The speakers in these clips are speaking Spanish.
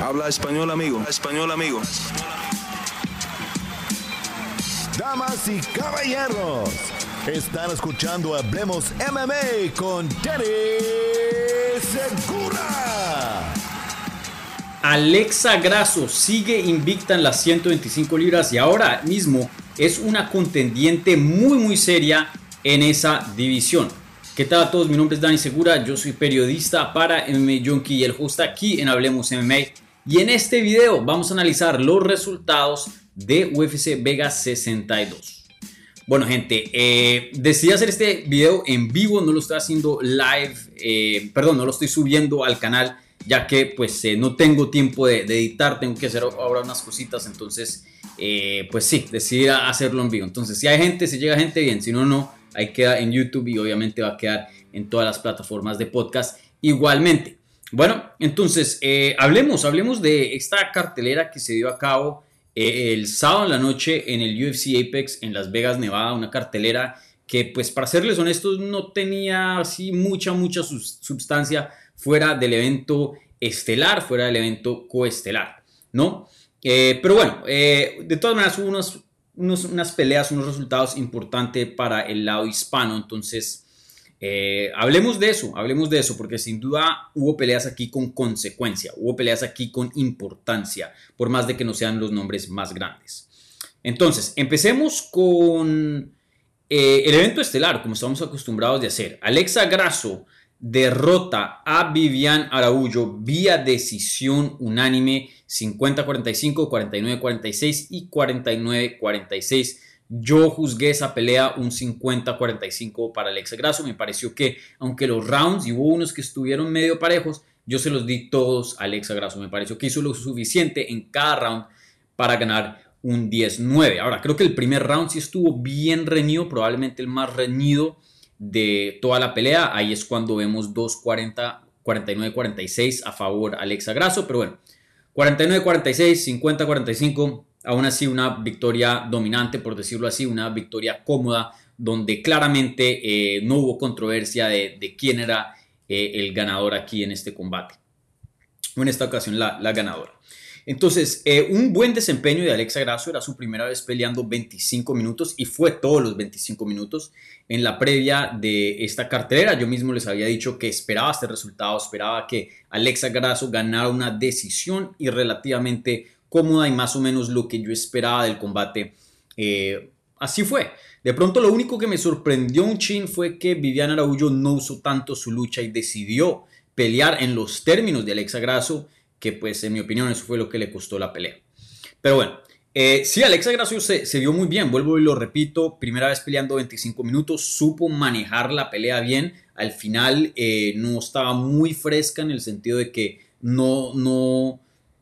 Habla español, amigo. español, amigo. Damas y caballeros, están escuchando Hablemos MMA con Danny Segura. Alexa Grasso sigue invicta en las 125 libras y ahora mismo es una contendiente muy muy seria en esa división. ¿Qué tal a todos? Mi nombre es Dani Segura, yo soy periodista para MMA Junkie y el host aquí en Hablemos MMA. Y en este video vamos a analizar los resultados de UFC Vegas 62. Bueno gente, eh, decidí hacer este video en vivo, no lo estoy haciendo live, eh, perdón, no lo estoy subiendo al canal ya que pues eh, no tengo tiempo de, editar, tengo que hacer ahora unas cositas, entonces pues sí, decidí hacerlo en vivo. Entonces si hay gente, si llega gente bien, si no, no, ahí queda en YouTube y obviamente va a quedar en todas las plataformas de podcast igualmente. Bueno, entonces, eh, hablemos, hablemos de esta cartelera que se dio a cabo eh, el sábado en la noche en el UFC Apex en Las Vegas, Nevada, una cartelera que, pues, para serles honestos, no tenía así mucha, mucha sustancia fuera del evento estelar, fuera del evento coestelar, ¿no? Eh, pero bueno, de todas maneras hubo unas peleas, unos resultados importantes para el lado hispano, entonces... Eh, hablemos de eso, hablemos de eso, porque sin duda hubo peleas aquí con consecuencia, hubo peleas aquí con importancia, por más de que no sean los nombres más grandes. Entonces, empecemos con eh, el evento estelar, como estamos acostumbrados de hacer. Alexa Grasso derrota a Vivian Araújo vía decisión unánime 50-45, 49-46 y 49-46 yo juzgué esa pelea un 50-45 para Alexa Grasso. Me pareció que, aunque los rounds y hubo unos que estuvieron medio parejos, yo se los di todos a Alexa Grasso. Me pareció que hizo lo suficiente en cada round para ganar un 10-9. Ahora, creo que el primer round sí estuvo bien reñido, probablemente el más reñido de toda la pelea. Ahí es cuando vemos 2-40, 49-46 a favor Alexa Grasso. Pero bueno, 49-46, 50-45 aún así una victoria dominante, por decirlo así, una victoria cómoda, donde claramente eh, no hubo controversia de, quién era eh, el ganador aquí en este combate. En esta ocasión la, ganadora. Entonces, eh, un buen desempeño de Alexa Grasso, era su primera vez peleando 25 minutos y fue todos los 25 minutos. En la previa de esta cartelera, yo mismo les había dicho que esperaba este resultado, esperaba que Alexa Grasso ganara una decisión y relativamente cómoda y más o menos lo que yo esperaba del combate. Eh, así fue. De pronto lo único que me sorprendió un chin fue que Viviana Araújo no usó tanto su lucha y decidió pelear en los términos de Alexa Grasso, que pues en mi opinión eso fue lo que le costó la pelea. Pero bueno, eh, sí, Alexa Grasso se, se, vio muy bien, vuelvo y lo repito, primera vez peleando 25 minutos, supo manejar la pelea bien, al final eh, no estaba muy fresca en el sentido de que no, no,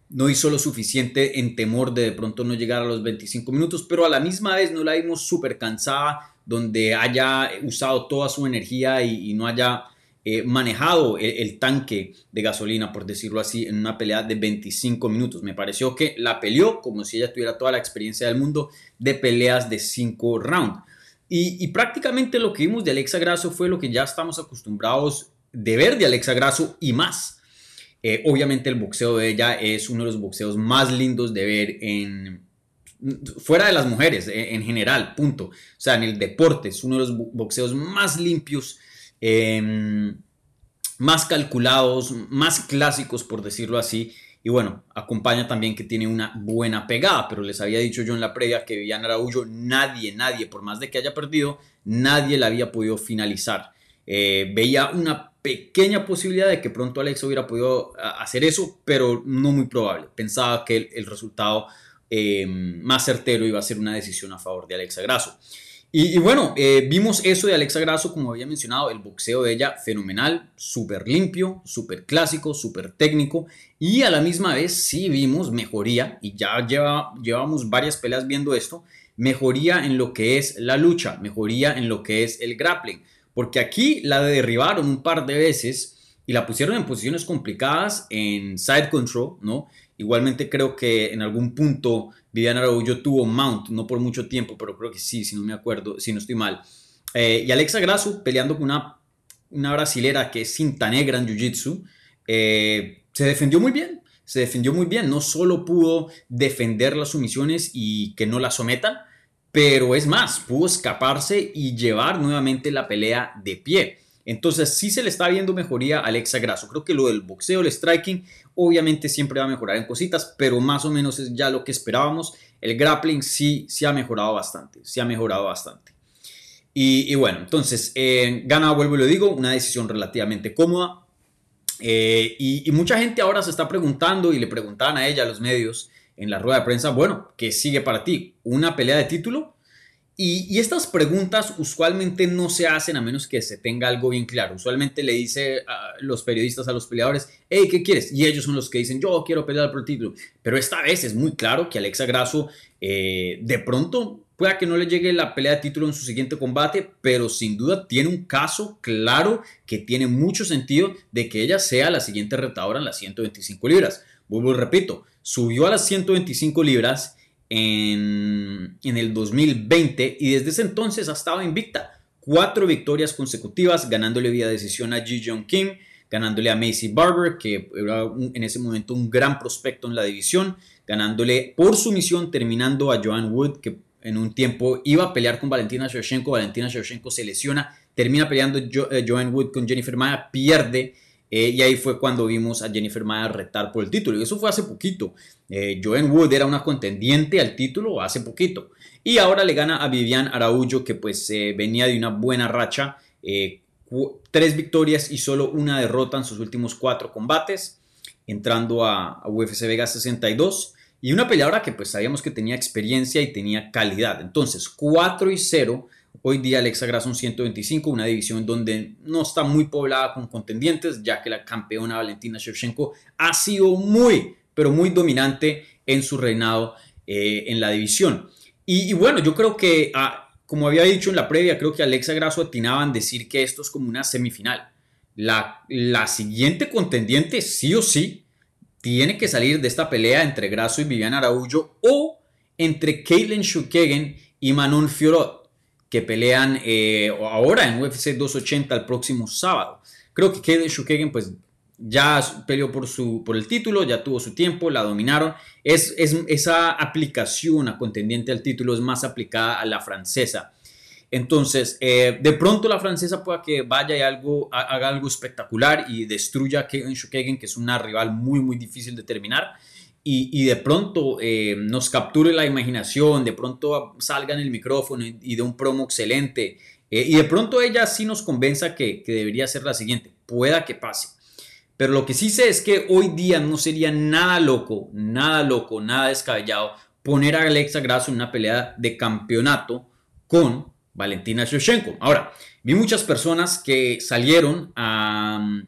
no hizo lo suficiente en temor de de pronto no llegar a los 25 minutos, pero a la misma vez no la vimos súper cansada, donde haya usado toda su energía y, no haya eh, manejado el, tanque de gasolina, por decirlo así, en una pelea de 25 minutos. Me pareció que la peleó como si ella tuviera toda la experiencia del mundo de peleas de 5 rounds. Y, y prácticamente lo que vimos de Alexa Grasso fue lo que ya estamos acostumbrados de ver de Alexa Grasso y más eh, obviamente el boxeo de ella es uno de los boxeos más lindos de ver en, fuera de las mujeres, eh, en, general, punto. O sea, en el deporte es uno de los boxeos más limpios, em, más calculados, más clásicos, por decirlo así. Y bueno, acompaña también que tiene una buena pegada, pero les había dicho yo en la previa que Viviana Araújo, nadie, nadie, por más de que haya perdido, nadie la había podido finalizar. Eh, veía una pequeña posibilidad de que pronto Alex hubiera podido hacer eso, pero no muy probable. Pensaba que el, resultado em, más certero iba a ser una decisión a favor de Alexa Grasso. Y, bueno, eh, vimos eso de Alexa Grasso, como había mencionado, el boxeo de ella fenomenal, súper limpio, súper clásico, súper técnico. Y a la misma vez sí vimos mejoría, y ya lleva, llevamos varias peleas viendo esto, mejoría en lo que es la lucha, mejoría en lo que es el grappling porque aquí la derribaron un par de veces y la pusieron en posiciones complicadas en side control, ¿no? Igualmente creo que en algún punto Viviana Araújo tuvo mount, no por mucho tiempo, pero creo que sí, si no me acuerdo, si no estoy mal. Eh, y Alexa Grasso peleando con una, una brasilera que es cinta negra en Jiu-Jitsu, eh, se defendió muy bien. se defendió muy bien. No solo pudo defender las sumisiones y que no la sometan, pero es más, pudo escaparse y llevar nuevamente la pelea de pie. Entonces sí se le está viendo mejoría a Alexa Grasso. Creo que lo del boxeo, el striking, obviamente siempre va a mejorar en cositas, pero más o menos es ya lo que esperábamos. El grappling sí, sí ha mejorado bastante, sí ha mejorado bastante. Y, bueno, entonces, eh, gana, vuelvo y lo digo, una decisión relativamente cómoda. Eh, y, y, mucha gente ahora se está preguntando y le preguntaban a ella, a los medios, en la rueda de prensa, bueno, ¿qué sigue para ti? ¿Una pelea de título? Y, estas preguntas usualmente no se hacen a menos que se tenga algo bien claro. Usualmente le dice a los periodistas a los peleadores, hey, ¿qué quieres? Y ellos son los que dicen, yo quiero pelear por el título. Pero esta vez es muy claro que Alexa Grasso eh, de pronto pueda que no le llegue la pelea de título en su siguiente combate, pero sin duda tiene un caso claro que tiene mucho sentido de que ella sea la siguiente retadora en las 125 libras. Vuelvo y repito, subió a las 125 libras en, el 2020 y desde ese entonces ha estado invicta. Cuatro victorias consecutivas, ganándole vía decisión a Ji Jong Kim, ganándole a Macy Barber, que era en ese momento un gran prospecto en la división, ganándole por sumisión, terminando a Joan Wood, que en un tiempo iba a pelear con Valentina Shevchenko. Valentina Shevchenko se lesiona, termina peleando eh, Joan Wood con Jennifer Maya, pierde eh, y ahí fue cuando vimos a Jennifer Maya retar por el título. Y eso fue hace poquito. Eh, Joanne Wood era una contendiente al título hace poquito. Y ahora le gana a Vivian Araújo, que pues eh, venía de una buena racha. tres victorias y solo una derrota en sus últimos cuatro combates. Entrando a, UFC Vega 62. Y una peleadora que pues sabíamos que tenía experiencia y tenía calidad. Entonces, 4 y 0 Hoy día Alexa Grasso 125, una división donde no está muy poblada con contendientes, ya que la campeona Valentina Shevchenko ha sido muy, pero muy dominante en su reinado eh, en la división. Y, bueno, yo creo que, ah, como había dicho en la previa, creo que Alexa Grasso atinaba en decir que esto es como una semifinal. La, siguiente contendiente, sí o sí, tiene que salir de esta pelea entre Grasso y Viviana Araújo o entre Caitlin Shukagan y Manon Fiorot que pelean eh, ahora en UFC 280 el próximo sábado. Creo que Kaden Shukagan pues ya peleó por, su, por el título, ya tuvo su tiempo, la dominaron. Es, esa aplicación a contendiente al título es más aplicada a la francesa. Entonces, eh, de pronto la francesa pueda que vaya y algo, haga algo espectacular y destruya a Kaden Shukagan, que es una rival muy, muy difícil de terminar y, de pronto eh, nos capture la imaginación, de pronto salga en el micrófono y, de un promo excelente, eh, y de pronto ella sí nos convenza que, debería ser la siguiente, pueda que pase. Pero lo que sí sé es que hoy día no sería nada loco, nada loco, nada descabellado poner a Alexa Grasso en una pelea de campeonato con Valentina Shevchenko. Ahora, vi muchas personas que salieron a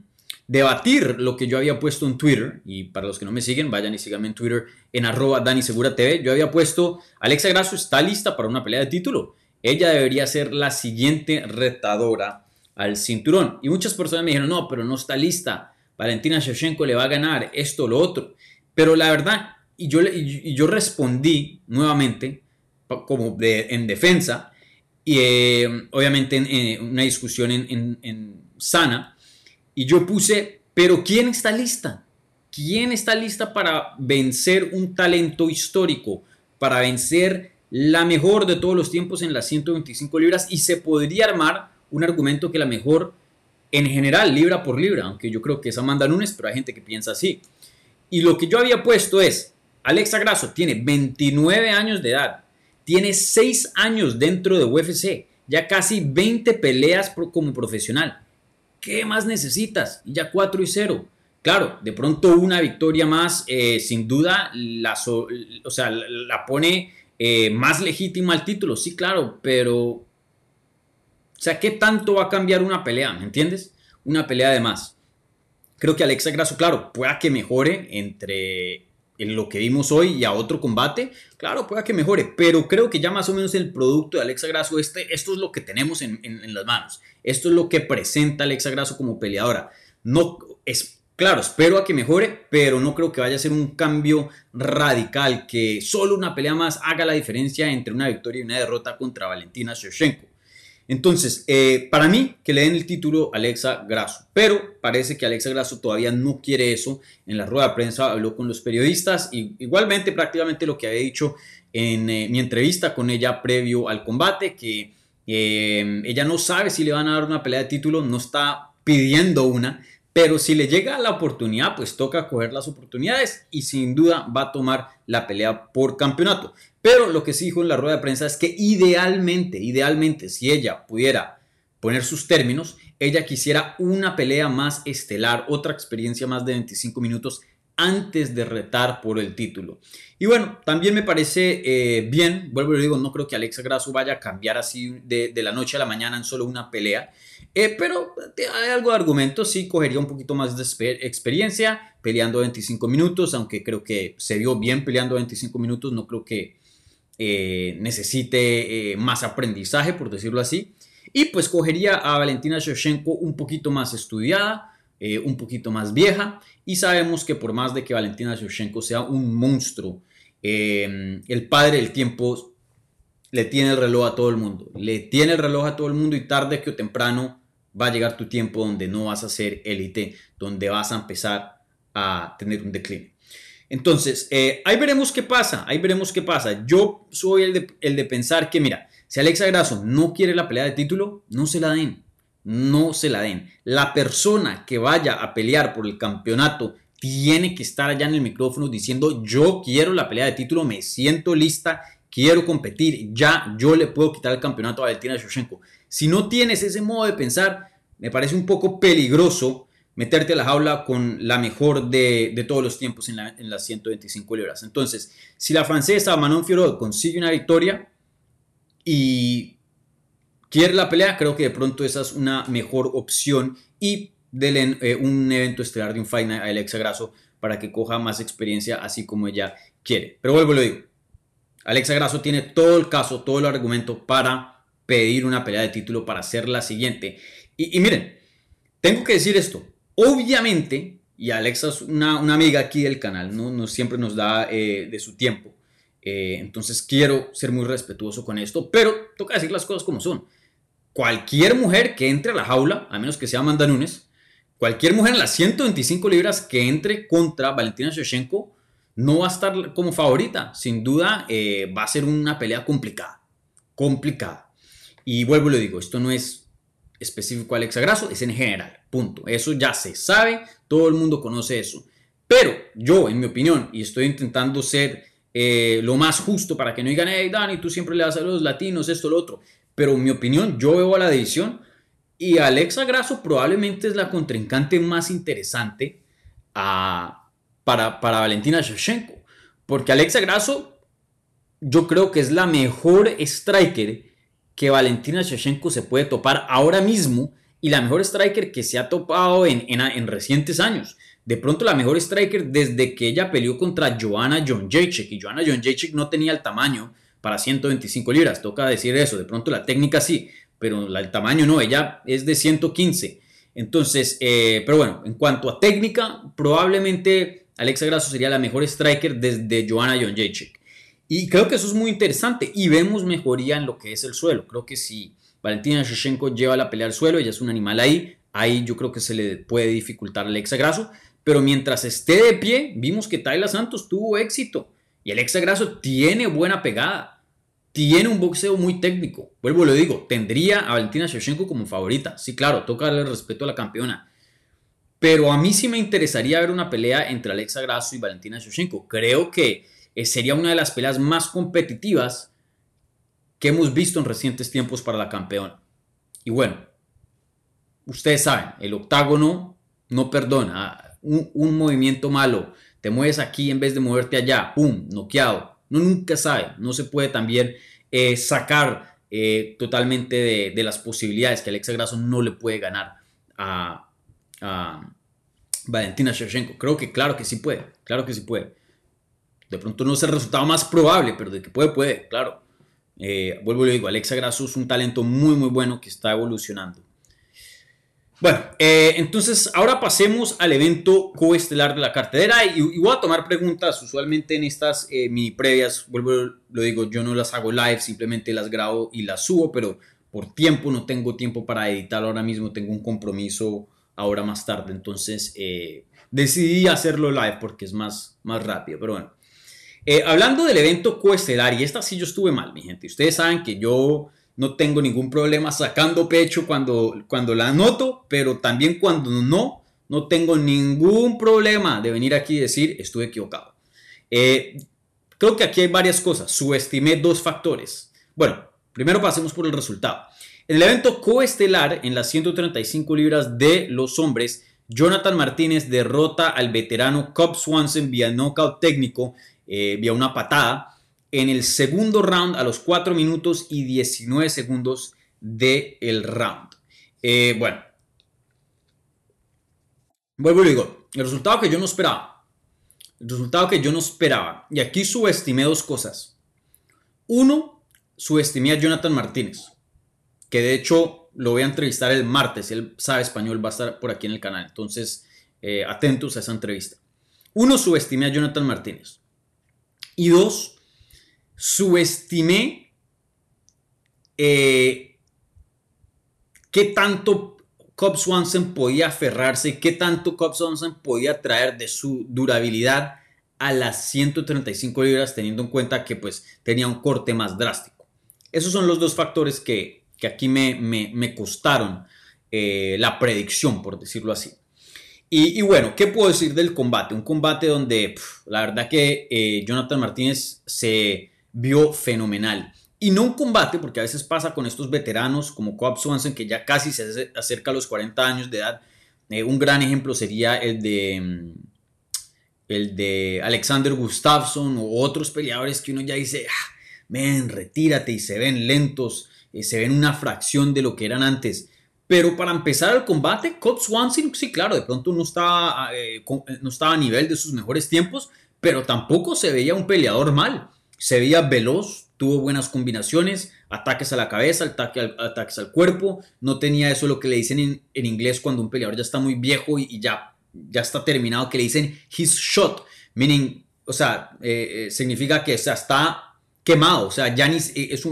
debatir lo que yo había puesto en Twitter, y para los que no me siguen, vayan y síganme en Twitter en arroba Dani Segura TV, yo había puesto, Alexa Grasso está lista para una pelea de título, ella debería ser la siguiente retadora al cinturón. Y muchas personas me dijeron, no, pero no está lista, Valentina Shevchenko le va a ganar esto, lo otro. Pero la verdad, y yo, yo respondí nuevamente, como en defensa, y eh, obviamente en, una discusión en sana, y yo puse, pero ¿quién está lista? ¿Quién está lista para vencer un talento histórico? Para vencer la mejor de todos los tiempos en las 125 libras y se podría armar un argumento que la mejor en general, libra por libra, aunque yo creo que es Amanda Nunes, pero hay gente que piensa así. Y lo que yo había puesto es, Alexa Grasso tiene 29 años de edad, tiene 6 años dentro de UFC, ya casi 20 peleas como profesional. ¿Qué más necesitas? Ya 4 y 0. Claro, de pronto una victoria más, eh, sin duda, la, o sea, la pone eh, más legítima al título. Sí, claro, pero... O sea, ¿qué tanto va a cambiar una pelea? ¿Me entiendes? Una pelea de más. Creo que Alexa Grasso, claro, pueda que mejore entre en lo que vimos hoy y a otro combate, claro, pueda que mejore, pero creo que ya más o menos el producto de Alexa Grasso, este, esto es lo que tenemos en, las manos, esto es lo que presenta Alexa Grasso como peleadora. No, es claro, espero a que mejore, pero no creo que vaya a ser un cambio radical, que solo una pelea más haga la diferencia entre una victoria y una derrota contra Valentina Shevchenko. Entonces, eh, para mí, que le den el título Alexa Grasso, pero parece que Alexa Grasso todavía no quiere eso. En la rueda de prensa habló con los periodistas igualmente prácticamente lo que había dicho en eh, mi entrevista con ella previo al combate, que eh, ella no sabe si le van a dar una pelea de título, no está pidiendo una, pero si le llega la oportunidad, pues toca coger las oportunidades y sin duda va a tomar la pelea por campeonato. Pero lo que sí dijo en la rueda de prensa es que idealmente, idealmente, si ella pudiera poner sus términos, ella quisiera una pelea más estelar, otra experiencia más de 25 minutos antes de retar por el título. Y bueno, también me parece eh, bien, vuelvo y digo, no creo que Alexa Grasso vaya a cambiar así de, la noche a la mañana en solo una pelea, eh, pero hay algo de argumento, sí, cogería un poquito más de experiencia peleando 25 minutos, aunque creo que se vio bien peleando 25 minutos, no creo que eh, necesite eh, más aprendizaje, por decirlo así. Y pues cogería a Valentina Shevchenko un poquito más estudiada, eh, un poquito más vieja. Y sabemos que por más de que Valentina Shevchenko sea un monstruo, el padre del tiempo le tiene el reloj a todo el mundo. Le tiene el reloj a todo el mundo y tarde que o temprano va a llegar tu tiempo donde no vas a ser élite, donde vas a empezar a tener un declive. Entonces, eh, ahí veremos qué pasa, ahí veremos qué pasa. Yo soy el de, el de pensar que, mira, si Alexa Grasso no quiere la pelea de título, no se la den, no se la den. La persona que vaya a pelear por el campeonato tiene que estar allá en el micrófono diciendo, yo quiero la pelea de título, me siento lista, quiero competir, ya yo le puedo quitar el campeonato a Valentina Shevchenko. Si no tienes ese modo de pensar, me parece un poco peligroso meterte a la jaula con la mejor de, todos los tiempos en, las 125 libras. Entonces, si la francesa Manon Fiorot consigue una victoria y quiere la pelea, creo que de pronto esa es una mejor opción y denle eh, un evento estelar de un Fight a Alexa Grasso para que coja más experiencia así como ella quiere. Pero vuelvo y lo digo, Alexa Grasso tiene todo el caso, todo el argumento para pedir una pelea de título para ser la siguiente. y miren, tengo que decir esto, Obviamente, y Alexa es una, amiga aquí del canal, ¿no? siempre nos da eh, de su tiempo. Eh, entonces quiero ser muy respetuoso con esto, pero toca decir las cosas como son. Cualquier mujer que entre a la jaula, a menos que sea Amanda Nunes, cualquier mujer en las 125 libras que entre contra Valentina Shevchenko no va a estar como favorita. Sin duda eh, va a ser una pelea complicada. Complicada. Y vuelvo y lo digo, esto no es específico a Alexa Grasso, es en general. Punto. Eso ya se sabe, todo el mundo conoce eso. Pero yo, en mi opinión, y estoy intentando ser eh, lo más justo para que no digan, hey Dani, tú siempre le das a los latinos esto, lo otro. Pero en mi opinión, yo veo a la división y Alexa Grasso probablemente es la contrincante más interesante a, para, para Valentina Shevchenko. Porque Alexa Grasso, yo creo que es la mejor striker que Valentina Shevchenko se puede topar ahora mismo y la mejor striker que se ha topado en, en, recientes años. De pronto la mejor striker desde que ella peleó contra Joanna John Jacek y Joanna John Jacek no tenía el tamaño para 125 libras, toca decir eso, de pronto la técnica sí, pero el tamaño no, ella es de 115. Entonces, eh, pero bueno, en cuanto a técnica, probablemente Alexa Grasso sería la mejor striker desde Joanna John Jacek. Y creo que eso es muy interesante y vemos mejoría en lo que es el suelo. Creo que si Valentina Shevchenko lleva la pelea al suelo, ella es un animal ahí, ahí yo creo que se le puede dificultar al Grasso. Pero mientras esté de pie, vimos que Tayla Santos tuvo éxito y el Grasso tiene buena pegada, tiene un boxeo muy técnico. Vuelvo lo digo, tendría a Valentina Shevchenko como favorita. Sí, claro, toca darle respeto a la campeona. Pero a mí sí me interesaría ver una pelea entre Alexa Grasso y Valentina Shevchenko. Creo que eh, sería una de las peleas más competitivas que hemos visto en recientes tiempos para la campeona. Y bueno, ustedes saben, el octágono no perdona. Un, movimiento malo, te mueves aquí en vez de moverte allá, ¡pum!, noqueado. No nunca sabe, no se puede también eh, sacar eh, totalmente de, las posibilidades que Alexa Grasso no le puede ganar a, a Valentina Shevchenko. Creo que claro que sí puede, claro que sí puede. De pronto no es el resultado más probable, pero de que puede, puede, claro. Eh, vuelvo y le digo, Alexa Grasso es un talento muy, muy bueno que está evolucionando. Bueno, eh, entonces ahora pasemos al evento coestelar de la cartera y, voy a tomar preguntas. Usualmente en estas eh, mini previas, vuelvo, lo digo, yo no las hago live, simplemente las grabo y las subo, pero por tiempo no tengo tiempo para editar ahora mismo, tengo un compromiso ahora más tarde, entonces eh, decidí hacerlo live porque es más, más rápido, pero bueno. Hablando del evento coestelar, y esta sí yo estuve mal, mi gente, ustedes saben que yo no tengo ningún problema sacando pecho cuando, cuando la anoto, pero también cuando no, no tengo ningún problema de venir aquí y decir estuve equivocado. Eh, creo que aquí hay varias cosas. Subestimé dos factores. Bueno, primero pasemos por el resultado. En el evento coestelar, en las 135 libras de los hombres, Jonathan Martínez derrota al veterano Cobb Swanson vía knockout técnico, eh, vía una patada, en el segundo round a los 4 minutos y 19 segundos del el round. Eh, bueno, vuelvo y digo, el resultado que yo no esperaba. El resultado que yo no esperaba. Y aquí subestimé dos cosas. Uno, subestimé a Jonathan Martínez, que de hecho lo voy a entrevistar el martes. Él sabe español, va a estar por aquí en el canal. Entonces, eh, atentos a esa entrevista. Uno, subestimé a Jonathan Martínez. Y dos, subestimé eh, qué tanto Cobb Swanson podía aferrarse, qué tanto Cobb Swanson podía traer de su durabilidad a las 135 libras, teniendo en cuenta que pues tenía un corte más drástico. Esos son los dos factores que, aquí me, me, costaron eh, la predicción, por decirlo así. Y, bueno, ¿qué puedo decir del combate? Un combate donde la verdad que eh, Jonathan Martínez se vio fenomenal. Y no un combate, porque a veces pasa con estos veteranos como Cobb Swanson, que ya casi se acerca a los 40 años de edad. Eh, un gran ejemplo sería el de, mm, el de Alexander Gustafsson o otros peleadores que uno ya dice, ah, ven, retírate y se ven lentos, eh, se ven una fracción de lo que eran antes. Pero para empezar el combate, Cobb Swanson, sí, claro, de pronto no estaba, eh, no estaba a nivel de sus mejores tiempos, pero tampoco se veía un peleador mal se veía veloz, tuvo buenas combinaciones, ataques a la cabeza, ataques al cuerpo, no tenía eso lo que le dicen en, inglés cuando un peleador ya está muy viejo y, ya, ya está terminado, que le dicen his shot, meaning, o sea, eh, eh, significa que está quemado, o sea, ya ni, eh, es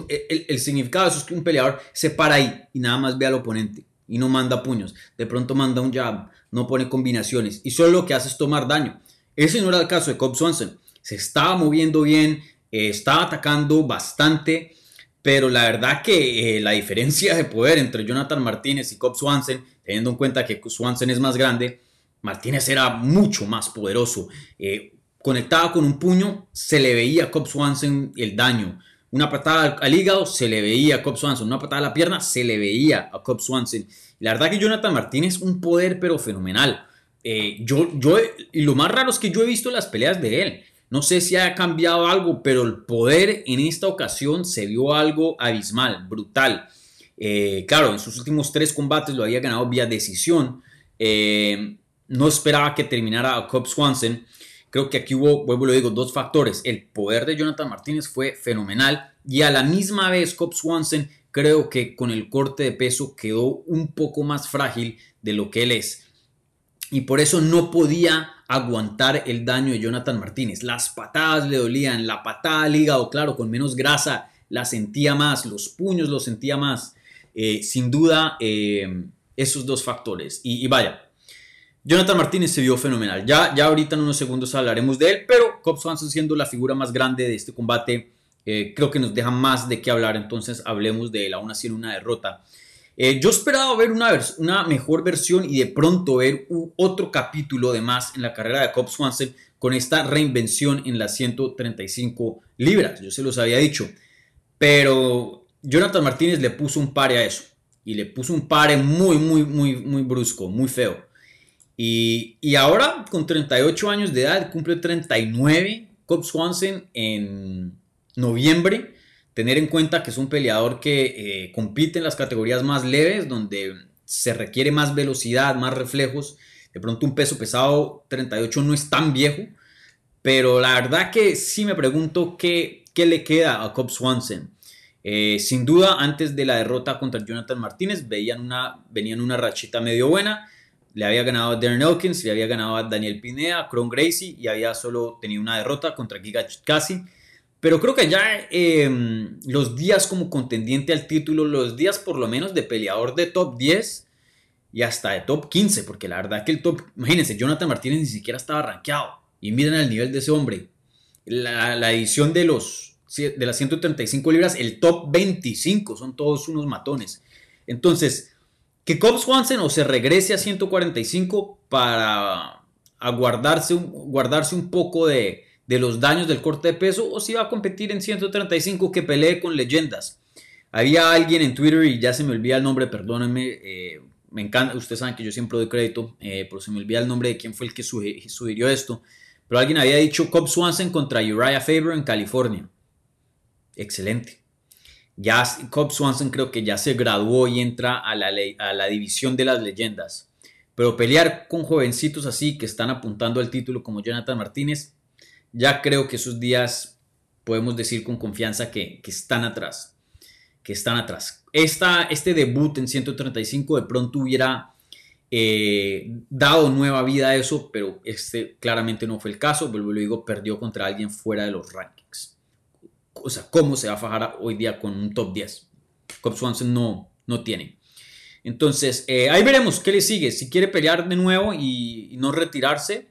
el, significado de eso es que un peleador se para ahí y nada más ve al oponente y no manda puños, de pronto manda un jab, no pone combinaciones y solo lo que hace es tomar daño. Ese no era el caso de Cobb Swanson, se estaba moviendo bien, eh, estaba atacando bastante, pero la verdad que eh, la diferencia de poder entre Jonathan Martínez y Cobb Swanson, teniendo en cuenta que Swanson es más grande, Martínez era mucho más poderoso. Eh, conectaba con un puño, se le veía a Cobb Swanson el daño. Una patada al, hígado, se le veía a Cobb Swanson. Una patada a la pierna, se le veía a Cobb Swanson. la verdad que Jonathan Martínez, un poder pero fenomenal. yo, yo, y lo más raro es que yo he visto las peleas de él. No sé si ha cambiado algo, pero el poder en esta ocasión se vio algo abismal, brutal. Eh, claro, en sus últimos tres combates lo había ganado vía decisión. Eh, no esperaba que terminara a Cobb Swanson. Creo que aquí hubo, vuelvo lo digo, dos factores. El poder de Jonathan Martínez fue fenomenal y a la misma vez Cobb Swanson creo que con el corte de peso quedó un poco más frágil de lo que él es y por eso no podía aguantar el daño de Jonathan Martínez. Las patadas le dolían, la patada al hígado, claro, con menos grasa la sentía más, los puños los sentía más. Eh, sin duda, eh, esos dos factores. Y, vaya, Jonathan Martínez se vio fenomenal. Ya, ya ahorita en unos segundos hablaremos de él, pero Cobb Swanson siendo la figura más grande de este combate, eh, creo que nos deja más de qué hablar. Entonces hablemos de él, aún así en una derrota. Eh, yo esperaba ver una, una, mejor versión y de pronto ver otro capítulo de más en la carrera de Cobb Swanson con esta reinvención en las 135 libras. Yo se los había dicho. Pero Jonathan Martínez le puso un pare a eso. Y le puso un pare muy, muy, muy, muy brusco, muy feo. Y, y ahora, con 38 años de edad, cumple 39 Cobb Swanson en noviembre tener en cuenta que es un peleador que eh, compite en las categorías más leves, donde se requiere más velocidad, más reflejos. De pronto un peso pesado 38 no es tan viejo, pero la verdad que sí me pregunto qué, qué le queda a Cobb Swanson. Eh, sin duda, antes de la derrota contra Jonathan Martínez, veían una, venían una rachita medio buena. Le había ganado a Darren Elkins, le había ganado a Daniel Pineda, a Cron Gracie y había solo tenido una derrota contra Giga Chikasi Pero creo que ya em, los días como contendiente al título, los días por lo menos de peleador de top 10 y hasta de top 15, porque la verdad que el top, imagínense, Jonathan Martínez ni siquiera estaba rankeado. Y miren el nivel de ese hombre. La, la edición de los de las 135 libras, el top 25, son todos unos matones. Entonces, que Cobb Swanson o se regrese a 145 para guardarse, guardarse un poco de, los daños del corte de peso o si va a competir en 135 que pelee con leyendas. Había alguien en Twitter y ya se me olvida el nombre, perdónenme, eh, me encanta, ustedes saben que yo siempre doy crédito, eh, pero se me olvida el nombre de quién fue el que sugirió esto. Pero alguien había dicho Cobb Swanson contra Uriah Faber en California. Excelente. Ya Cobb Swanson creo que ya se graduó y entra a la, a la división de las leyendas. Pero pelear con jovencitos así que están apuntando al título como Jonathan Martínez, ya creo que esos días podemos decir con confianza que, están atrás. Que están atrás. Esta, este debut en 135 de pronto hubiera eh, dado nueva vida a eso, pero este claramente no fue el caso. Vuelvo lo digo, perdió contra alguien fuera de los rankings o sea, cómo se va a fajar hoy día con un top 10. Cobb Swanson no, no tiene. Entonces, eh, ahí veremos qué le sigue. Si quiere pelear de nuevo y, no retirarse,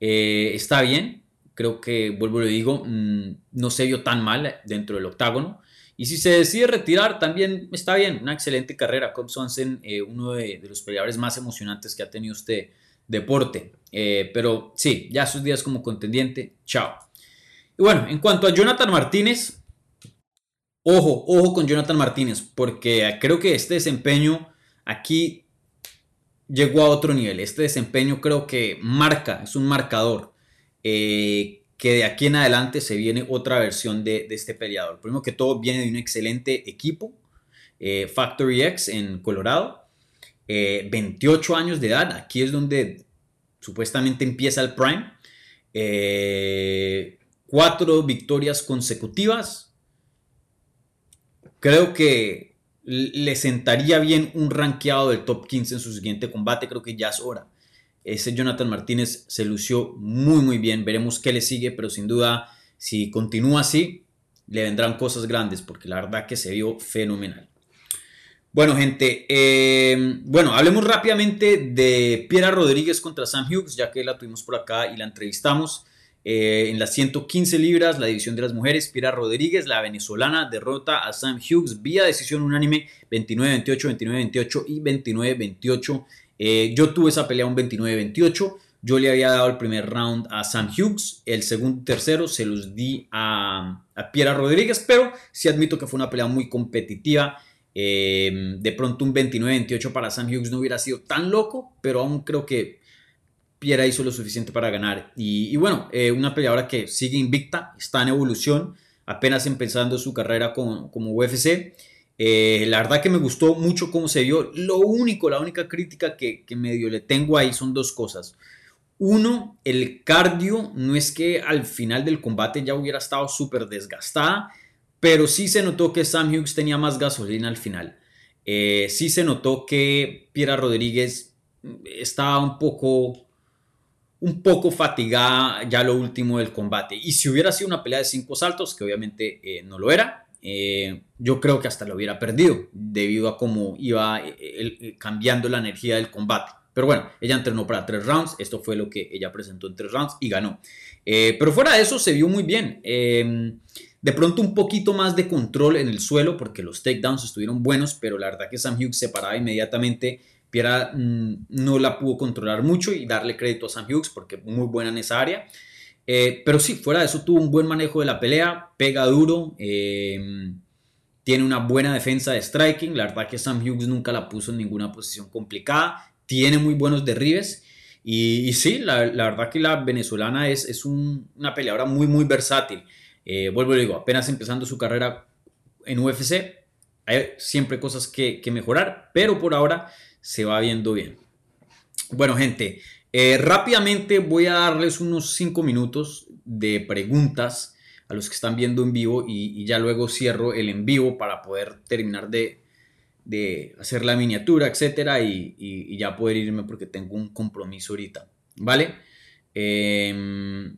eh, está bien. Creo que, vuelvo a lo digo, mm, no se vio tan mal dentro del octágono. Y si se decide retirar, también está bien. Una excelente carrera. Cobb Swanson, eh, uno de, los peleadores más emocionantes que ha tenido este deporte. pero sí, ya sus días como contendiente. Chao. Y bueno, en cuanto a Jonathan Martínez, ojo, ojo con Jonathan Martínez, porque creo que este desempeño aquí llegó a otro nivel. Este desempeño creo que marca, es un marcador. Eh, que de aquí en adelante se viene otra versión de, este peleador. Primero que todo, viene de un excelente equipo, eh, Factory X en Colorado. 28 eh, años de edad, aquí es donde supuestamente empieza el prime cuatro victorias consecutivas. Creo que le sentaría bien un rankeado del top 15 en su siguiente combate. Creo que ya es hora. Ese Jonathan Martínez se lució muy muy bien. Veremos qué le sigue, pero sin duda, si continúa así, le vendrán cosas grandes, porque la verdad que se vio fenomenal. Bueno, gente, eh, bueno, hablemos rápidamente de Piera Rodríguez contra Sam Hughes, ya que la tuvimos por acá y la entrevistamos. Eh, en las 115 libras, la división de las mujeres, Pira Rodríguez, la venezolana, derrota a Sam Hughes vía decisión unánime 29-28, 29-28 y 29-28. Eh, yo tuve esa pelea un 29-28. Yo le había dado el primer round a Sam Hughes, el segundo y tercero se los di a, Piera Rodríguez, pero sí admito que fue una pelea muy competitiva. Eh, de pronto un 29-28 para Sam Hughes no hubiera sido tan loco, pero aún creo que Piera hizo lo suficiente para ganar. Y, bueno, eh, una peleadora que sigue invicta, está en evolución, apenas empezando su carrera como, UFC. Eh, la verdad que me gustó mucho cómo se vio. Lo único, la única crítica que, que medio le tengo ahí son dos cosas. Uno, el cardio no es que al final del combate ya hubiera estado súper desgastada, pero sí se notó que Sam Hughes tenía más gasolina al final. Eh, sí se notó que Piera Rodríguez estaba un poco un poco fatigada ya lo último del combate. Y si hubiera sido una pelea de cinco saltos, que obviamente eh, no lo era, eh, yo creo que hasta lo hubiera perdido debido a cómo iba eh, cambiando la energía del combate. Pero bueno, ella entrenó para tres rounds, esto fue lo que ella presentó en tres rounds y ganó. pero fuera de eso se vio muy bien. Em, de pronto un poquito más de control en el suelo porque los takedowns estuvieron buenos, pero la verdad que Sam Hughes se paraba inmediatamente Piera mm, no la pudo controlar mucho y darle crédito a Sam Hughes porque muy buena en esa área. Eh, pero sí, fuera de eso tuvo un buen manejo de la pelea, pega duro, eh, tiene una buena defensa de striking. La verdad que Sam Hughes nunca la puso en ninguna posición complicada, tiene muy buenos derribes. Y, sí, la, verdad que la venezolana es, es una peleadora muy, muy versátil. Eh, vuelvo y digo, apenas empezando su carrera en UFC, hay siempre cosas que, que mejorar, pero por ahora se va viendo bien. Bueno, gente, eh, rápidamente voy a darles unos 5 minutos de preguntas a los que están viendo en vivo y, ya luego cierro el en vivo para poder terminar de, hacer la miniatura, etcétera, y, ya poder irme porque tengo un compromiso ahorita, ¿vale? Em,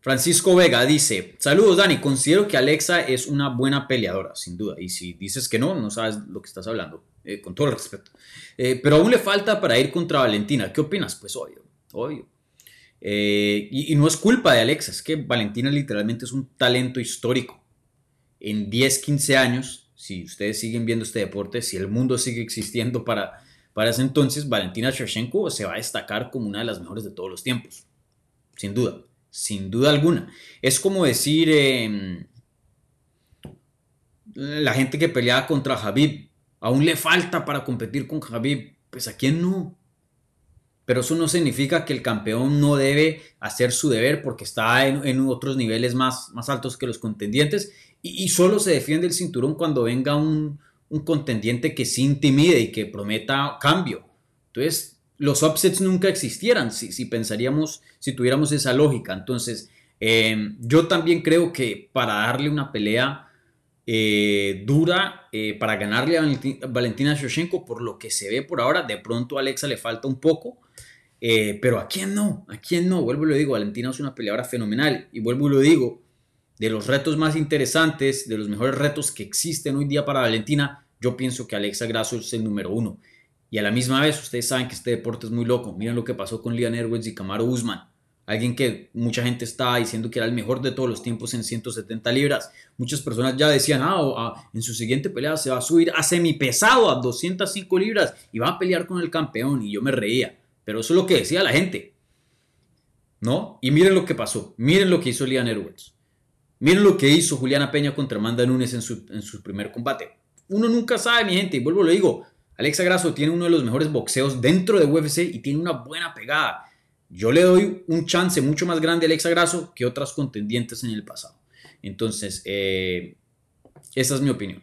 Francisco Vega dice, saludos Dani, considero que Alexa es una buena peleadora, sin duda, y si dices que no, no sabes lo que estás hablando, eh, con todo el respeto. Eh, pero aún le falta para ir contra Valentina, ¿qué opinas? Pues obvio, obvio. Eh, y, y, no es culpa de Alexa, es que Valentina literalmente es un talento histórico. En 10, 15 años, si ustedes siguen viendo este deporte, si el mundo sigue existiendo para, para ese entonces, Valentina Shevchenko se va a destacar como una de las mejores de todos los tiempos, sin duda sin duda alguna. Es como decir em, la gente que peleaba contra Javib, aún le falta para competir con Javib, pues a quién no. Pero eso no significa que el campeón no debe hacer su deber porque está en, otros niveles más, más, altos que los contendientes y, solo se defiende el cinturón cuando venga un, un contendiente que se intimide y que prometa cambio. Entonces, los upsets nunca existieran si, pensaríamos, si tuviéramos esa lógica. Entonces, eh, yo también creo que para darle una pelea eh, dura, eh, para ganarle a Valentina Shoshenko, por lo que se ve por ahora, de pronto a Alexa le falta un poco. pero ¿a quién no? ¿A quién no? Vuelvo y lo digo, Valentina es una peleadora fenomenal. Y vuelvo y lo digo, de los retos más interesantes, de los mejores retos que existen hoy día para Valentina, yo pienso que Alexa Grasso es el número uno. Y a la misma vez, ustedes saben que este deporte es muy loco. Miren lo que pasó con Lian Edwards y Camaro Usman. Alguien que mucha gente está diciendo que era el mejor de todos los tiempos en 170 libras. Muchas personas ya decían, ah, ah, en su siguiente pelea se va a subir a semipesado a 205 libras y va a pelear con el campeón. Y yo me reía. Pero eso es lo que decía la gente. ¿No? Y miren lo que pasó. Miren lo que hizo Lian Edwards. Miren lo que hizo Juliana Peña contra Amanda Nunes en su, en su primer combate. Uno nunca sabe, mi gente, y vuelvo lo digo, Alexa Grasso tiene uno de los mejores boxeos dentro de UFC y tiene una buena pegada. Yo le doy un chance mucho más grande a Alexa Grasso que otras contendientes en el pasado. Entonces, eh, esa es mi opinión.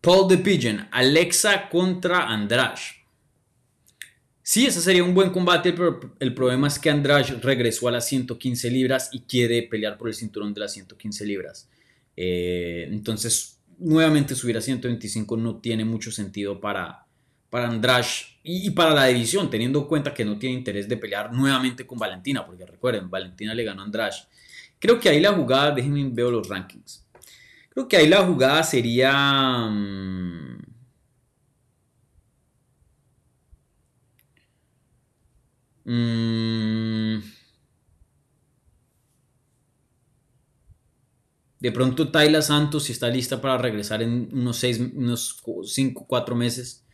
Paul the Pigeon, Alexa contra Andrash. Sí, ese sería un buen combate, pero el problema es que Andrade regresó a las 115 libras y quiere pelear por el cinturón de las 115 libras. Eh, entonces, nuevamente subir a 125 no tiene mucho sentido para, para Andrade y, para la división, teniendo en cuenta que no tiene interés de pelear nuevamente con Valentina, porque recuerden, Valentina le ganó a Andrade. Creo que ahí la jugada, déjenme ver los rankings. Creo que ahí la jugada sería... Mm, Mm. De pronto Tayla Santos, si está lista para regresar en unos 6, unos 5, 4 meses.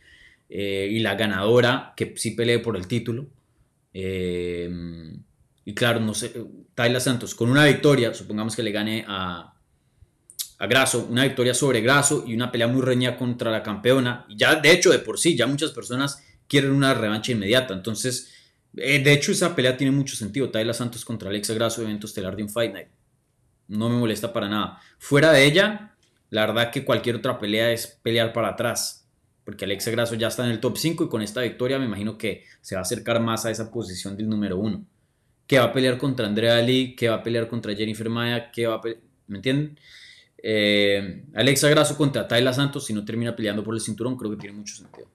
Eh, y la ganadora, que sí pelee por el título. Eh, y claro, no sé, Tayla Santos, con una victoria, supongamos que le gane a, a Grasso, una victoria sobre Grasso y una pelea muy reñida contra la campeona. Ya, de hecho, de por sí, ya muchas personas quieren una revancha inmediata. Entonces, eh, de hecho, esa pelea tiene mucho sentido. Tayla Santos contra Alexa Grasso, evento estelar de un Fight Night. No me molesta para nada. Fuera de ella, la verdad que cualquier otra pelea es pelear para atrás. Porque Alexa Grasso ya está en el top 5 y con esta victoria me imagino que se va a acercar más a esa posición del número 1. Que va a pelear contra Andrea Lee, que va a pelear contra Jennifer Maya, que va a ¿Me entienden? Eh, Alexa Grasso contra Tayla Santos, si no termina peleando por el cinturón, creo que tiene mucho sentido.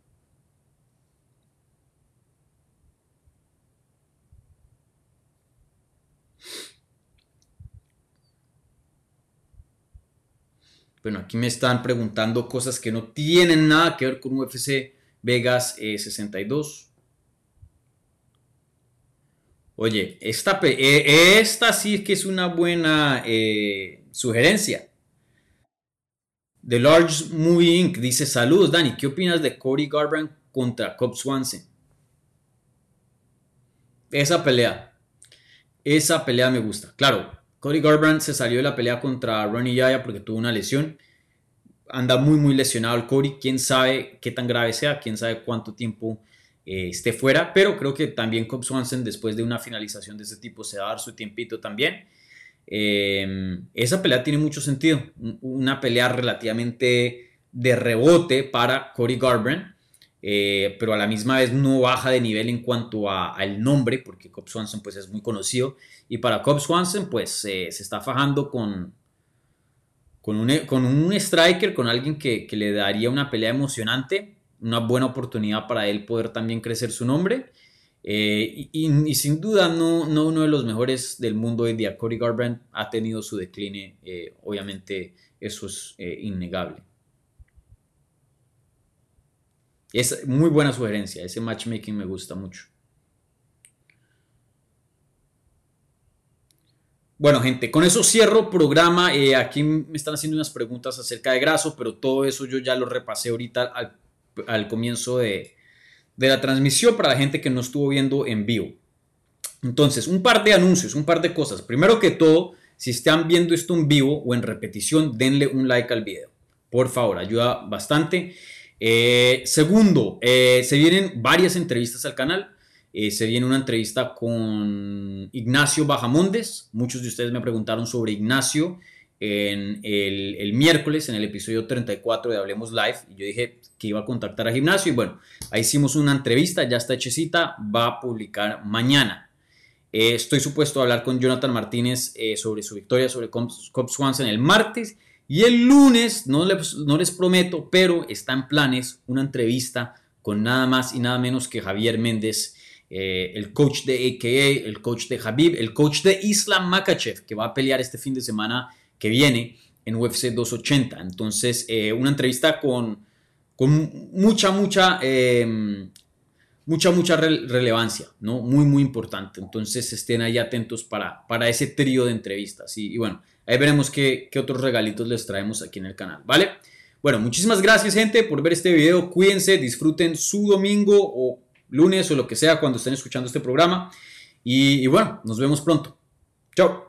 Bueno, aquí me están preguntando cosas que no tienen nada que ver con UFC Vegas 62. Eh, Oye, esta, eh, esta sí que es una buena eh, sugerencia. The Large Movie Inc. dice: Saludos, Dani. ¿Qué opinas de Cody Garbrandt contra Cobb Swanson? Esa pelea. Esa pelea me gusta. Claro, Cody Garbrandt se salió de la pelea contra Ronnie Yaya porque tuvo una lesión. Anda muy, muy lesionado el Cody. Quién sabe qué tan grave sea, quién sabe cuánto tiempo eh, esté fuera. Pero creo que también Cobb Swanson, después de una finalización de ese tipo, se va a dar su tiempito también. Em, esa pelea tiene mucho sentido. Una pelea relativamente de rebote para Cody Garbrandt. Eh, pero a la misma vez no baja de nivel en cuanto al nombre, porque Cobb Swanson pues, es muy conocido. Y para Cobb Swanson, pues se está fajando con, con un, con un striker, con alguien que, que, le daría una pelea emocionante, una buena oportunidad para él poder también crecer su nombre. Eh, y, sin duda no, no, uno de los mejores del mundo hoy día. Cody Garbrandt ha tenido su decline, eh, obviamente eso es eh, innegable. Es muy buena sugerencia, ese matchmaking me gusta mucho. Bueno, gente, con eso cierro programa. aquí me están haciendo unas preguntas acerca de Graso, pero todo eso yo ya lo repasé ahorita al, al comienzo de, de la transmisión para la gente que no estuvo viendo en vivo. Entonces, un par de anuncios, un par de cosas. Primero que todo, si están viendo esto en vivo o en repetición, denle un like al video. Por favor, ayuda bastante. Eh, segundo, eh, se vienen varias entrevistas al canal. Eh, se viene una entrevista con Ignacio Bajamondes. Muchos de ustedes me preguntaron sobre Ignacio en el, miércoles, en el episodio 34 de Hablemos Live. Y yo dije que iba a contactar a Gimnasio y bueno, ahí hicimos una entrevista, ya está hechecita, va a publicar mañana. Estoy supuesto a hablar con Jonathan Martínez sobre su victoria sobre Cobb Swanson el martes y el lunes, no les, prometo, pero está en planes una entrevista con nada más y nada menos que Javier Méndez, eh, el coach de AKA, el coach de Habib, el coach de Islam Makachev, que va a pelear este fin de semana que viene en UFC 280. Entonces, eh, una entrevista con, con mucha, mucha, em, mucha, mucha relevancia, ¿no? Muy, muy importante. Entonces, estén ahí atentos para, para ese trío de entrevistas. Y, bueno, ahí veremos qué, otros regalitos les traemos aquí en el canal, ¿vale? Bueno, muchísimas gracias, gente, por ver este video. Cuídense, disfruten su domingo o lunes o lo que sea cuando estén escuchando este programa. y bueno, nos vemos pronto. Chao.